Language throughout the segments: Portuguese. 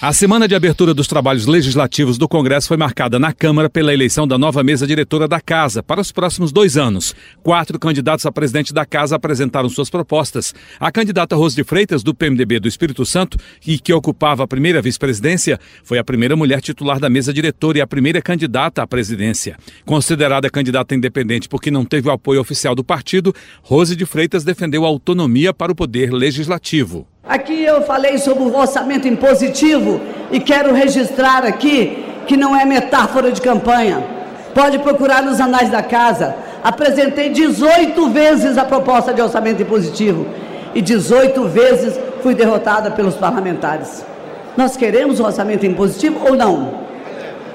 A semana de abertura dos trabalhos legislativos do Congresso foi marcada na Câmara pela eleição da nova mesa diretora da Casa para os próximos dois anos. Quatro candidatos a presidente da Casa apresentaram suas propostas. A candidata Rose de Freitas, do PMDB do Espírito Santo, e que ocupava a primeira vice-presidência, foi a primeira mulher titular da mesa diretora e a primeira candidata à presidência. Considerada candidata independente porque não teve o apoio oficial do partido, Rose de Freitas defendeu a autonomia para o poder legislativo. Aqui eu falei sobre o orçamento impositivo e quero registrar aqui que não é metáfora de campanha. Pode procurar nos anais da casa. Apresentei 18 vezes a proposta de orçamento impositivo e 18 vezes fui derrotada pelos parlamentares. Nós queremos o orçamento impositivo ou não?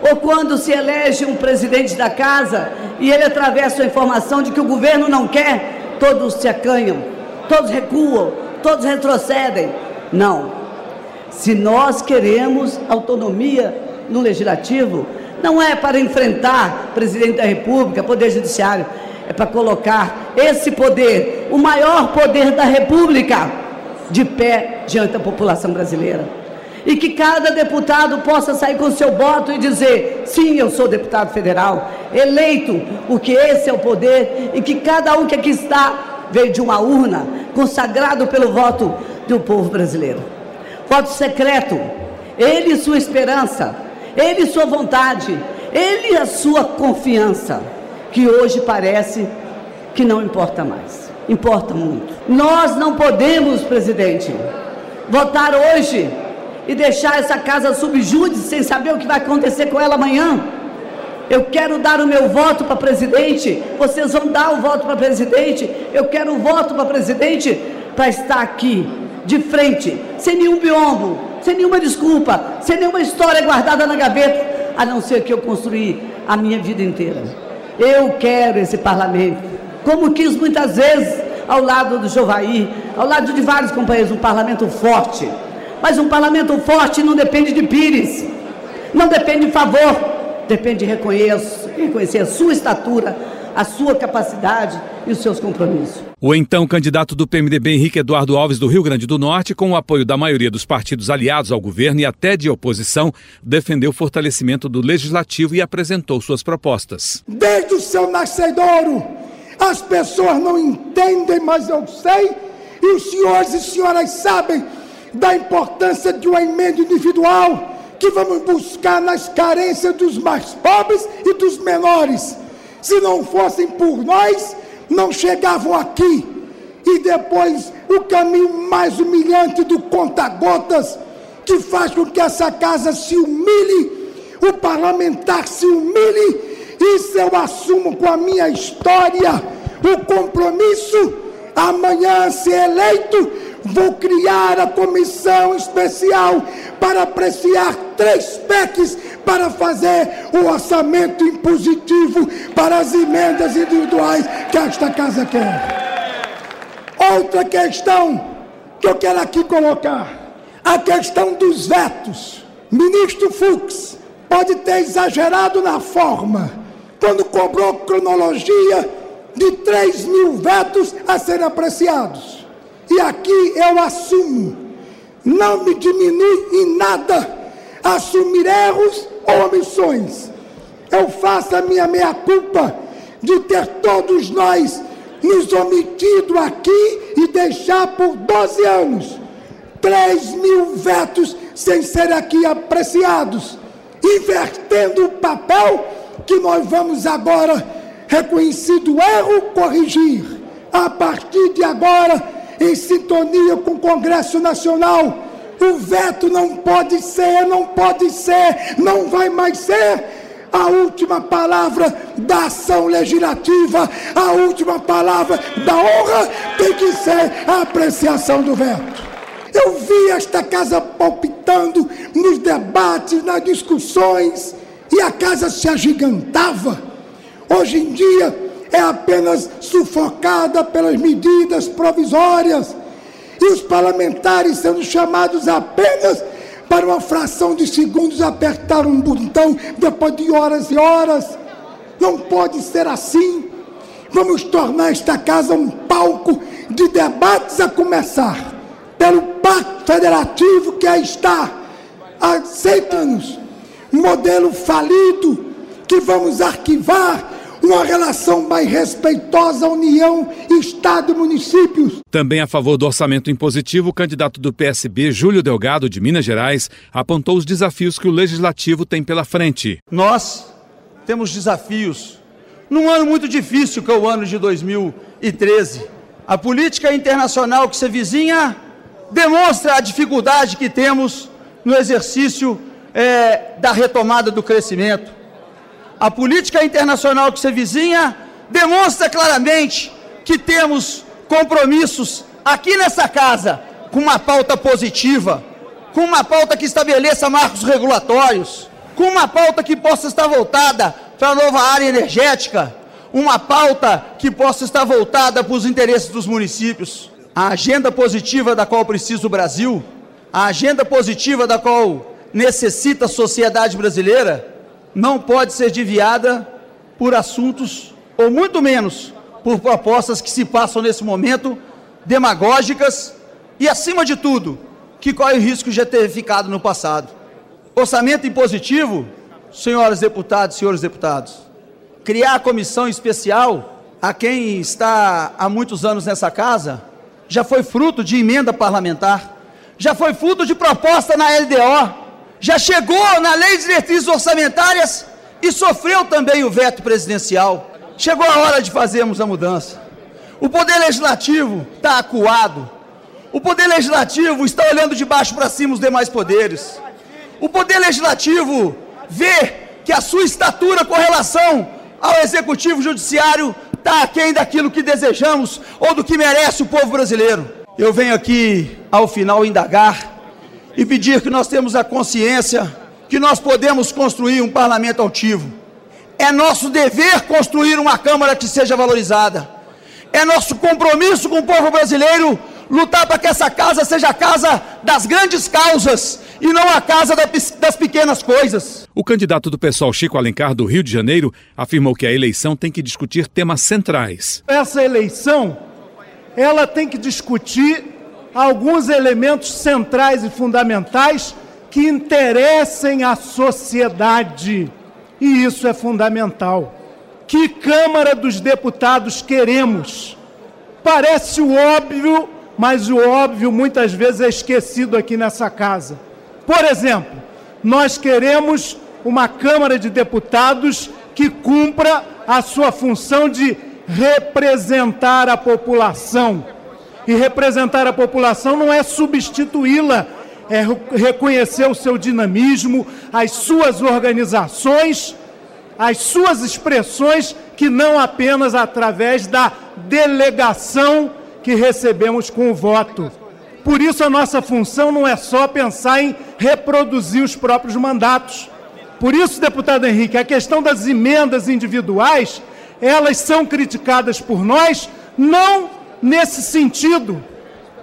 Ou quando se elege um presidente da casa e ele atravessa a informação de que o governo não quer, todos se acanham, todos recuam, todos retrocedem. Não. Se nós queremos autonomia no legislativo, não é para enfrentar presidente da República, poder judiciário, é para colocar esse poder, o maior poder da República, de pé diante da população brasileira. E que cada deputado possa sair com seu voto e dizer: sim, eu sou deputado federal, eleito, porque esse é o poder, e que cada um que aqui está veio de uma urna, consagrado pelo voto do povo brasileiro. Voto secreto, ele sua esperança, ele sua vontade, ele a sua confiança, que hoje parece que não importa mais. Importa muito. Nós não podemos, presidente, votar hoje e deixar essa casa subjúdice sem saber o que vai acontecer com ela amanhã. Eu quero dar o meu voto para presidente. Vocês vão dar o voto para presidente. Eu quero o voto para presidente para estar aqui, de frente, sem nenhum biombo, sem nenhuma desculpa, sem nenhuma história guardada na gaveta, a não ser que eu construí a minha vida inteira. Eu quero esse parlamento, como quis muitas vezes ao lado do Jovaí, ao lado de vários companheiros, um parlamento forte. Mas um parlamento forte não depende de pires, não depende de favor, depende de reconhecer, reconhecer a sua estatura, a sua capacidade e os seus compromissos. O então candidato do PMDB, Henrique Eduardo Alves, do Rio Grande do Norte, com o apoio da maioria dos partidos aliados ao governo e até de oposição, defendeu o fortalecimento do legislativo e apresentou suas propostas. Desde o seu nascedouro, as pessoas não entendem, mas eu sei, e os senhores e senhoras sabem da importância de uma emenda individual que vamos buscar nas carências dos mais pobres e dos menores. Se não fossem por nós, não chegavam aqui. E depois o caminho mais humilhante do conta-gotas, que faz com que essa casa se humilhe, o parlamentar se humilhe. Isso eu assumo com a minha história, o compromisso. Amanhã, ser eleito, vou criar a comissão especial para apreciar três PECs para fazer o orçamento impositivo para as emendas individuais que esta casa quer. Outra questão que eu quero aqui colocar, a questão dos vetos. Ministro Fux pode ter exagerado na forma, quando cobrou cronologia de 3 mil vetos a serem apreciados. E aqui eu assumo, não me diminui em nada assumir erros ou omissões. Eu faço a minha meia-culpa de ter todos nós nos omitido aqui e deixar por 12 anos 3 mil vetos sem ser aqui apreciados, invertendo o papel que nós vamos agora, reconhecido erro, corrigir. A partir de agora, em sintonia com o Congresso Nacional, o veto não pode ser, não pode ser, não vai mais ser. A última palavra da ação legislativa, a última palavra da honra tem que ser a apreciação do veto. Eu vi esta casa palpitando nos debates, nas discussões, e a casa se agigantava. Hoje em dia é apenas sufocada pelas medidas provisórias e os parlamentares sendo chamados apenas para uma fração de segundos apertar um botão depois de horas e horas. Não pode ser assim. Vamos tornar esta casa um palco de debates a começar pelo Pacto Federativo que aí está há seis anos. Modelo falido que vamos arquivar uma relação mais respeitosa à União, Estado e municípios. Também a favor do orçamento impositivo, o candidato do PSB, Júlio Delgado, de Minas Gerais, apontou os desafios que o Legislativo tem pela frente. Nós temos desafios num ano muito difícil, que é o ano de 2013. A política internacional que se vizinha demonstra a dificuldade que temos no exercício é, da retomada do crescimento a política internacional que se vizinha demonstra claramente que temos compromissos aqui nessa casa com uma pauta positiva, com uma pauta que estabeleça marcos regulatórios, com uma pauta que possa estar voltada para a nova área energética, uma pauta que possa estar voltada para os interesses dos municípios. A agenda positiva da qual precisa o Brasil, a agenda positiva da qual necessita a sociedade brasileira, não pode ser desviada por assuntos, ou muito menos por propostas que se passam nesse momento, demagógicas e, acima de tudo, que corre o risco de já ter ficado no passado. Orçamento impositivo, senhoras deputadas senhores deputados, criar a comissão especial a quem está há muitos anos nessa casa, já foi fruto de emenda parlamentar, já foi fruto de proposta na LDO, já chegou na lei de diretrizes orçamentárias e sofreu também o veto presidencial. Chegou a hora de fazermos a mudança. O poder legislativo está acuado. O poder legislativo está olhando de baixo para cima os demais poderes. O poder legislativo vê que a sua estatura com relação ao executivo judiciário está aquém daquilo que desejamos ou do que merece o povo brasileiro. Eu venho aqui ao final indagar e pedir que nós temos a consciência que nós podemos construir um parlamento altivo. É nosso dever construir uma Câmara que seja valorizada. É nosso compromisso com o povo brasileiro lutar para que essa casa seja a casa das grandes causas e não a casa das pequenas coisas. O candidato do pessoal Chico Alencar do Rio de Janeiro afirmou que a eleição tem que discutir temas centrais. Essa eleição, ela tem que discutir alguns elementos centrais e fundamentais que interessem à sociedade. E isso é fundamental. Que Câmara dos Deputados queremos? Parece o óbvio, mas o óbvio muitas vezes é esquecido aqui nessa casa. Por exemplo, nós queremos uma Câmara de Deputados que cumpra a sua função de representar a população e representar a população não é substituí-la, é reconhecer o seu dinamismo, as suas organizações, as suas expressões, que não apenas através da delegação que recebemos com o voto. Por isso, a nossa função não é só pensar em reproduzir os próprios mandatos. Por isso, deputado Henrique, a questão das emendas individuais, elas são criticadas por nós, não nesse sentido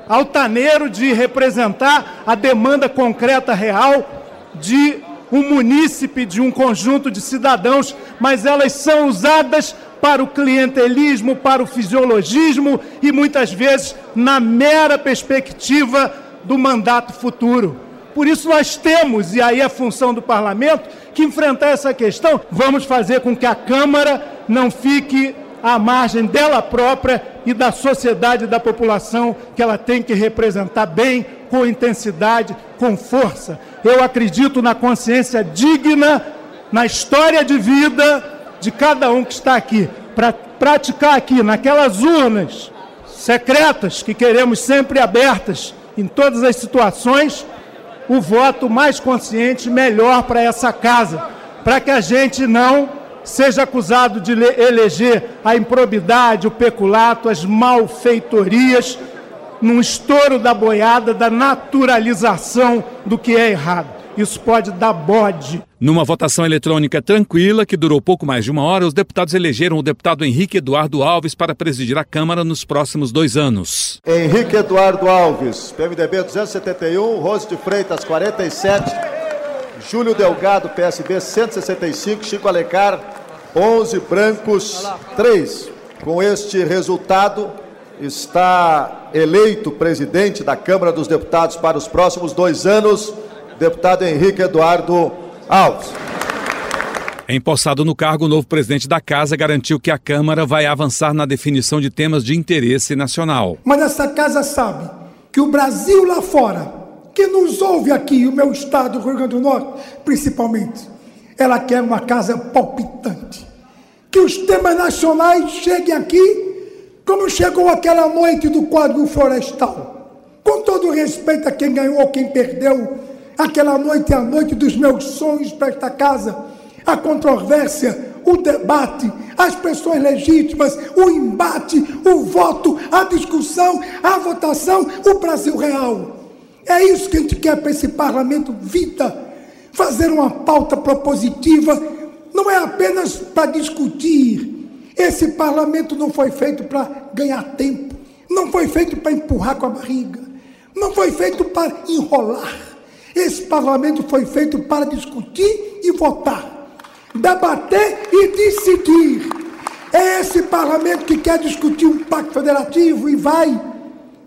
altaneiro de representar a demanda concreta real de um munícipe, de um conjunto de cidadãos, mas elas são usadas para o clientelismo, para o fisiologismo e muitas vezes na mera perspectiva do mandato futuro. Por isso nós temos, e aí a função do parlamento, que enfrentar essa questão. Vamos fazer com que a Câmara não fique à margem dela própria e da sociedade e da população que ela tem que representar bem, com intensidade, com força. Eu acredito na consciência digna, na história de vida de cada um que está aqui, para praticar aqui, naquelas urnas secretas que queremos sempre abertas em todas as situações, o voto mais consciente, melhor para essa casa, para que a gente não seja acusado de eleger a improbidade, o peculato, as malfeitorias, num estouro da boiada da naturalização do que é errado. isso pode dar bode. Numa votação eletrônica tranquila, que durou pouco mais de uma hora, os deputados elegeram o deputado Henrique Eduardo Alves para presidir a Câmara nos próximos dois anos. Henrique Eduardo Alves, PMDB 271, Rose de Freitas 47, Júlio Delgado, PSB 165, Chico Alencar 11, brancos 3. Com este resultado, está eleito presidente da Câmara dos Deputados para os próximos dois anos, deputado Henrique Eduardo Alves. Empossado no cargo, o novo presidente da casa garantiu que a Câmara vai avançar na definição de temas de interesse nacional. Mas essa casa sabe que o Brasil lá fora, que nos ouve aqui, o meu estado, o Rio Grande do Norte, principalmente, ela quer uma casa palpitante. Que os temas nacionais cheguem aqui como chegou aquela noite do Código Florestal. Com todo respeito a quem ganhou ou quem perdeu, aquela noite é a noite dos meus sonhos para esta casa. A controvérsia, o debate, as pressões legítimas, o embate, o voto, a discussão, a votação, o Brasil real. É isso que a gente quer para esse parlamento vida. Fazer uma pauta propositiva não é apenas para discutir, esse parlamento não foi feito para ganhar tempo, não foi feito para empurrar com a barriga, não foi feito para enrolar. Esse parlamento foi feito para discutir e votar, debater e decidir. É esse parlamento que quer discutir um pacto federativo e vai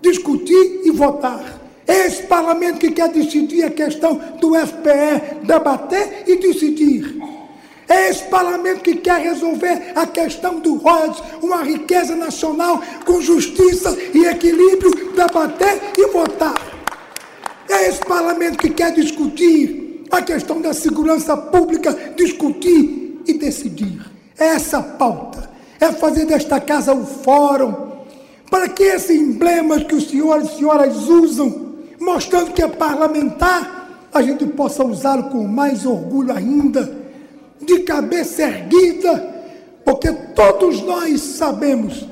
discutir e votar. Esse parlamento que quer decidir a questão do FPE, debater e decidir. É esse parlamento que quer resolver a questão do royalties, uma riqueza nacional com justiça e equilíbrio, debater e votar. É esse parlamento que quer discutir a questão da segurança pública, discutir e decidir. É essa pauta. É fazer desta casa o fórum para que esses emblemas que os senhores e senhoras usam, mostrando que é parlamentar, a gente possa usá-lo com mais orgulho ainda de cabeça erguida, porque todos nós sabemos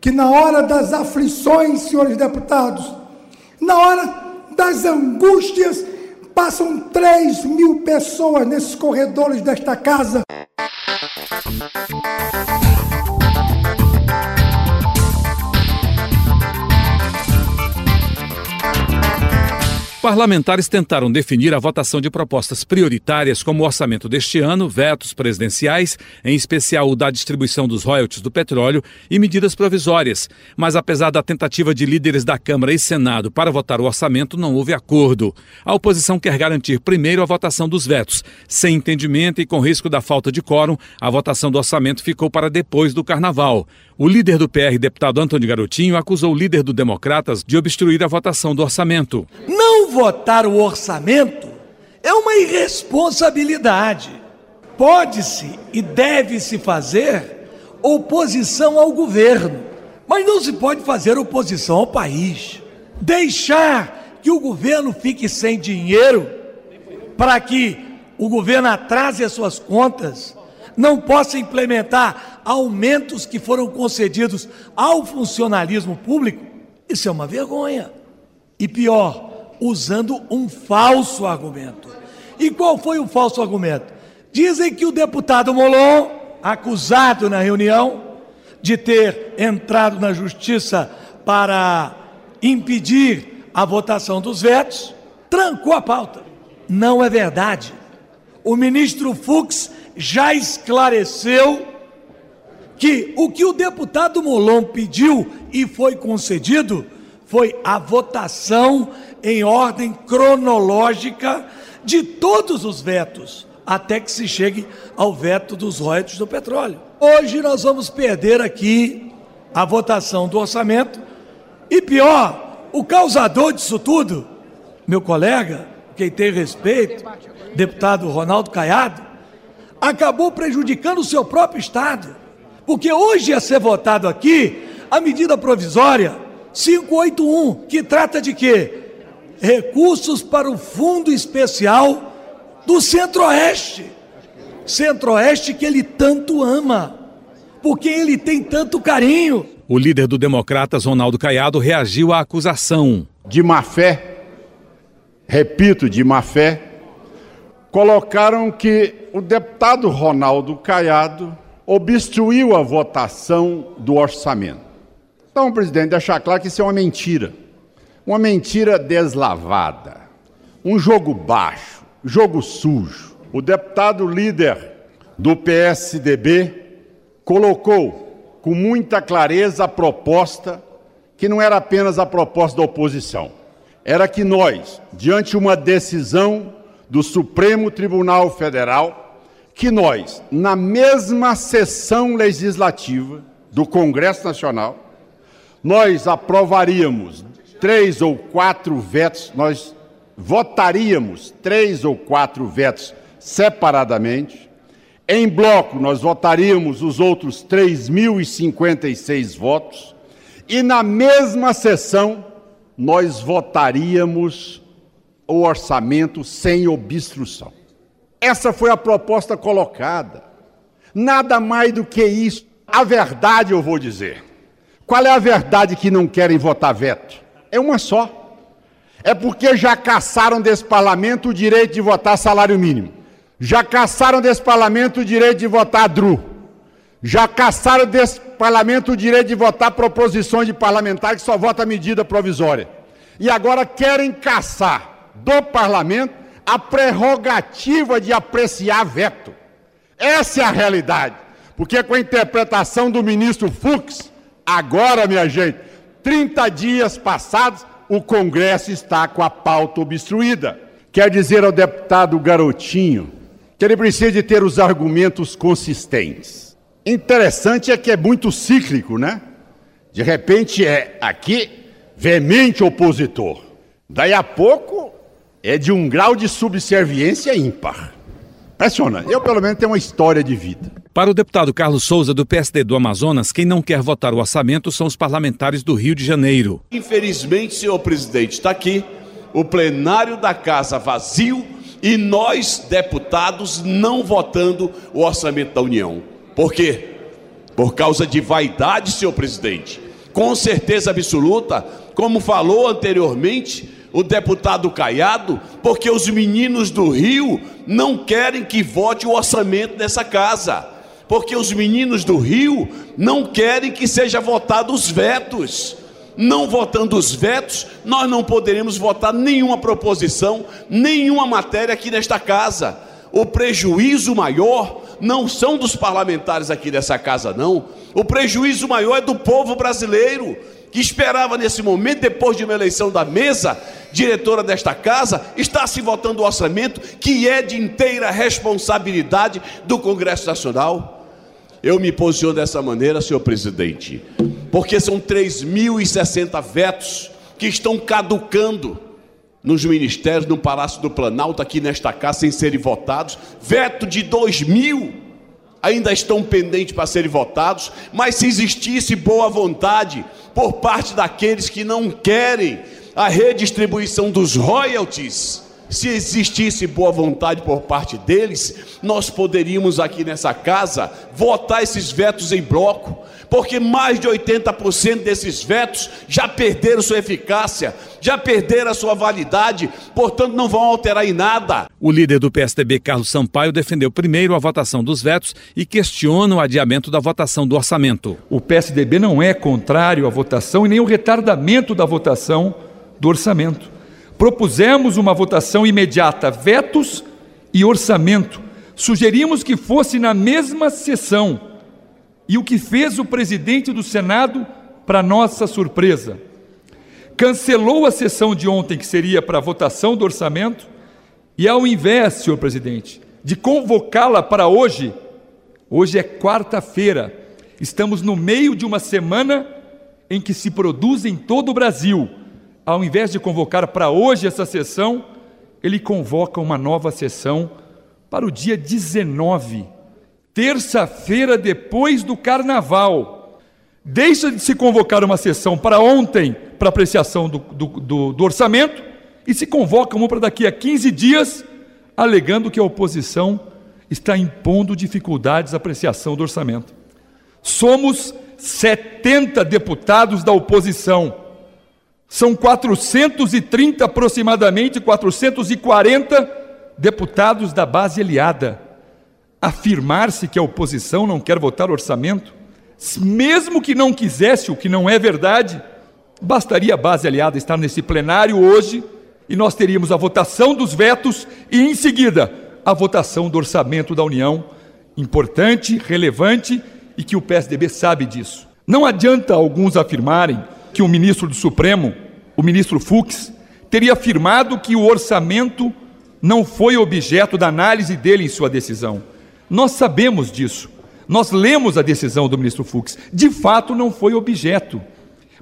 que na hora das aflições, senhores deputados, na hora das angústias, passam 3 mil pessoas nesses corredores desta casa. Parlamentares tentaram definir a votação de propostas prioritárias como o orçamento deste ano, vetos presidenciais, em especial o da distribuição dos royalties do petróleo e medidas provisórias. Mas apesar da tentativa de líderes da Câmara e Senado para votar o orçamento, não houve acordo. A oposição quer garantir primeiro a votação dos vetos. Sem entendimento e com risco da falta de quórum, a votação do orçamento ficou para depois do carnaval. O líder do PR, deputado Antônio Garotinho, acusou o líder do Democratas de obstruir a votação do orçamento. Não votar o orçamento é uma irresponsabilidade. Pode-se e deve-se fazer oposição ao governo, mas não se pode fazer oposição ao país. Deixar que o governo fique sem dinheiro para que o governo atrase as suas contas não possa implementar aumentos que foram concedidos ao funcionalismo público, isso é uma vergonha. E pior, usando um falso argumento. E qual foi o falso argumento? Dizem que o deputado Molon, acusado na reunião de ter entrado na justiça para impedir a votação dos vetos, trancou a pauta. Não é verdade. O ministro Fux já esclareceu que o que o deputado Molon pediu e foi concedido foi a votação em ordem cronológica de todos os vetos, até que se chegue ao veto dos royalties do petróleo. Hoje nós vamos perder aqui a votação do orçamento e pior, o causador disso tudo, meu colega, quem tem respeito, deputado Ronaldo Caiado, acabou prejudicando o seu próprio Estado. Porque hoje ia ser votado aqui a medida provisória 581, que trata de quê? Recursos para o Fundo Especial do Centro-Oeste. Centro-Oeste que ele tanto ama, porque ele tem tanto carinho. O líder do Democratas, Ronaldo Caiado, reagiu à acusação. De má fé, repito, de má fé, colocaram que o deputado Ronaldo Caiado obstruiu a votação do orçamento. Então, presidente, deixar claro que isso é uma mentira. Uma mentira deslavada. Um jogo baixo, jogo sujo. O deputado líder do PSDB colocou com muita clareza a proposta, que não era apenas a proposta da oposição, era que nós, diante de uma decisão do Supremo Tribunal Federal, que nós, na mesma sessão legislativa do Congresso Nacional, nós aprovaríamos três ou quatro vetos, nós votaríamos três ou quatro vetos separadamente. Em bloco, nós votaríamos os outros 3.056 votos. E na mesma sessão, nós votaríamos o orçamento sem obstrução. Essa foi a proposta colocada. Nada mais do que isso. A verdade, eu vou dizer. Qual é a verdade que não querem votar veto? É uma só. É porque já caçaram desse parlamento o direito de votar salário mínimo. Já caçaram desse parlamento o direito de votar DRU. Já caçaram desse parlamento o direito de votar proposições de parlamentar que só vota medida provisória. E agora querem caçar do parlamento a prerrogativa de apreciar veto. Essa é a realidade. Porque com a interpretação do ministro Fux, agora, minha gente, 30 dias passados, o Congresso está com a pauta obstruída. Quer dizer ao deputado Garotinho que ele precisa de ter os argumentos consistentes. Interessante é que é muito cíclico, né? De repente é aqui veemente opositor. Daí a pouco é de um grau de subserviência ímpar. Impressionante. Eu, pelo menos, tenho uma história de vida. Para o deputado Carlos Souza, do PSD do Amazonas, quem não quer votar o orçamento são os parlamentares do Rio de Janeiro. Infelizmente, senhor presidente, está aqui o plenário da Casa vazio e nós, deputados, não votando o orçamento da União. Por quê? Por causa de vaidade, senhor presidente. Com certeza absoluta, como falou anteriormente, o deputado Caiado, porque os meninos do Rio não querem que vote o orçamento dessa casa, porque os meninos do Rio não querem que seja votado os vetos. Não votando os vetos, nós não poderemos votar nenhuma proposição, nenhuma matéria aqui nesta casa. O prejuízo maior não são dos parlamentares aqui dessa casa, não. O prejuízo maior é do povo brasileiro que esperava nesse momento, depois de uma eleição da mesa, diretora desta casa, está se votando o orçamento que é de inteira responsabilidade do Congresso Nacional. Eu me posiciono dessa maneira, senhor presidente, porque são 3.060 vetos que estão caducando nos ministérios, no Palácio do Planalto, aqui nesta casa, sem serem votados. Veto de 2.000 ainda estão pendentes para serem votados, mas se existisse boa vontade por parte daqueles que não querem a redistribuição dos royalties, se existisse boa vontade por parte deles, nós poderíamos aqui nessa casa votar esses vetos em bloco, porque mais de 80% desses vetos já perderam sua eficácia, já perderam a sua validade, portanto não vão alterar em nada. O líder do PSDB, Carlos Sampaio, defendeu primeiro a votação dos vetos e questiona o adiamento da votação do orçamento. O PSDB não é contrário à votação e nem o retardamento da votação do orçamento. Propusemos uma votação imediata, vetos e orçamento. Sugerimos que fosse na mesma sessão. E o que fez o presidente do Senado, para nossa surpresa? Cancelou a sessão de ontem, que seria para votação do orçamento, e ao invés, senhor presidente, de convocá-la para hoje, hoje é quarta-feira, estamos no meio de uma semana em que se produz em todo o Brasil ao invés de convocar para hoje essa sessão, ele convoca uma nova sessão para o dia 19, terça-feira depois do carnaval. Deixa de se convocar uma sessão para ontem, para apreciação do, do, do, do orçamento, e se convoca uma para daqui a 15 dias, alegando que a oposição está impondo dificuldades à apreciação do orçamento. Somos 70 deputados da oposição são 430 aproximadamente, 440 deputados da base aliada, afirmar-se que a oposição não quer votar orçamento, mesmo que não quisesse, o que não é verdade, bastaria a base aliada estar nesse plenário hoje e nós teríamos a votação dos vetos e, em seguida, a votação do orçamento da União, importante, relevante e que o PSDB sabe disso. Não adianta alguns afirmarem que o ministro do Supremo, o ministro Fux, teria afirmado que o orçamento não foi objeto da análise dele em sua decisão. Nós sabemos disso. Nós lemos a decisão do ministro Fux. De fato, não foi objeto.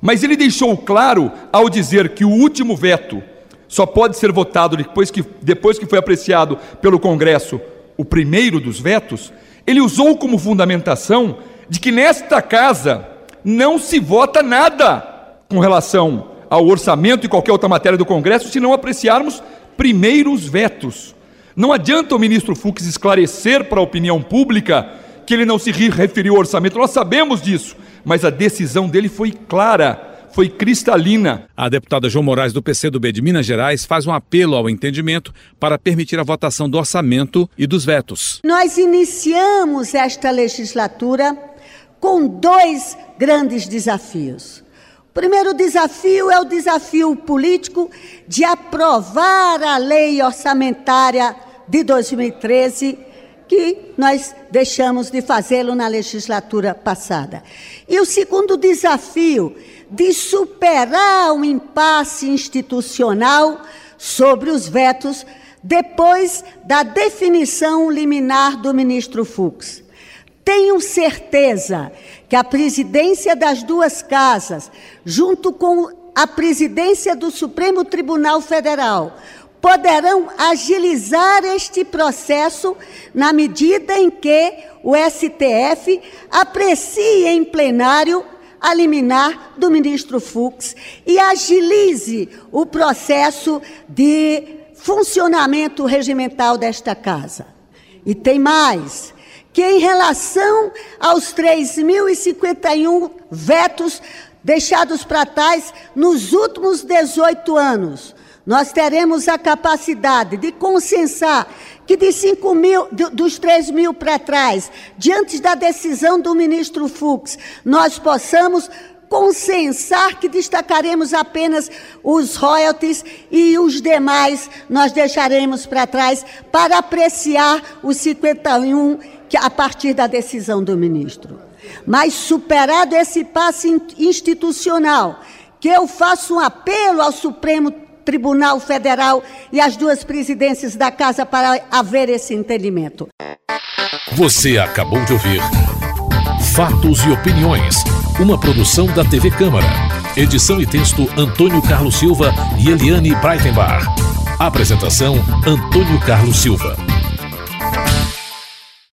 Mas ele deixou claro ao dizer que o último veto só pode ser votado depois que, depois que foi apreciado pelo Congresso o primeiro dos vetos, ele usou como fundamentação de que nesta casa não se vota nada com relação ao orçamento e qualquer outra matéria do Congresso se não apreciarmos primeiros vetos. Não adianta o ministro Fux esclarecer para a opinião pública que ele não se referiu ao orçamento, nós sabemos disso, mas a decisão dele foi clara foi cristalina. A deputada João Moraes do PCdoB de Minas Gerais faz um apelo ao entendimento para permitir a votação do orçamento e dos vetos. Nós iniciamos esta legislatura com dois grandes desafios. Primeiro desafio é o desafio político de aprovar a lei orçamentária de 2013 que nós deixamos de fazê-lo na legislatura passada. E o segundo desafio de superar o impasse institucional sobre os vetos depois da definição liminar do ministro Fux. Tenho certeza que a presidência das duas casas, junto com a presidência do Supremo Tribunal Federal, poderão agilizar este processo na medida em que o STF aprecie em plenário a liminar do ministro Fux e agilize o processo de funcionamento regimental desta casa. E tem mais, que em relação aos 3.051 vetos deixados para trás nos últimos 18 anos, nós teremos a capacidade de consensar que de 5 mil, dos 3 mil para trás, diante da decisão do ministro Fux, nós possamos consensar que destacaremos apenas os royalties e os demais nós deixaremos para trás para apreciar os 51 que a partir da decisão do ministro. Mas superado esse passe institucional, que eu faço um apelo ao Supremo Tribunal Federal e as duas presidências da Casa para haver esse entendimento. Você acabou de ouvir Fatos e Opiniões, uma produção da TV Câmara. Edição e texto Antônio Carlos Silva e Eliane Breitenbach. Apresentação Antônio Carlos Silva.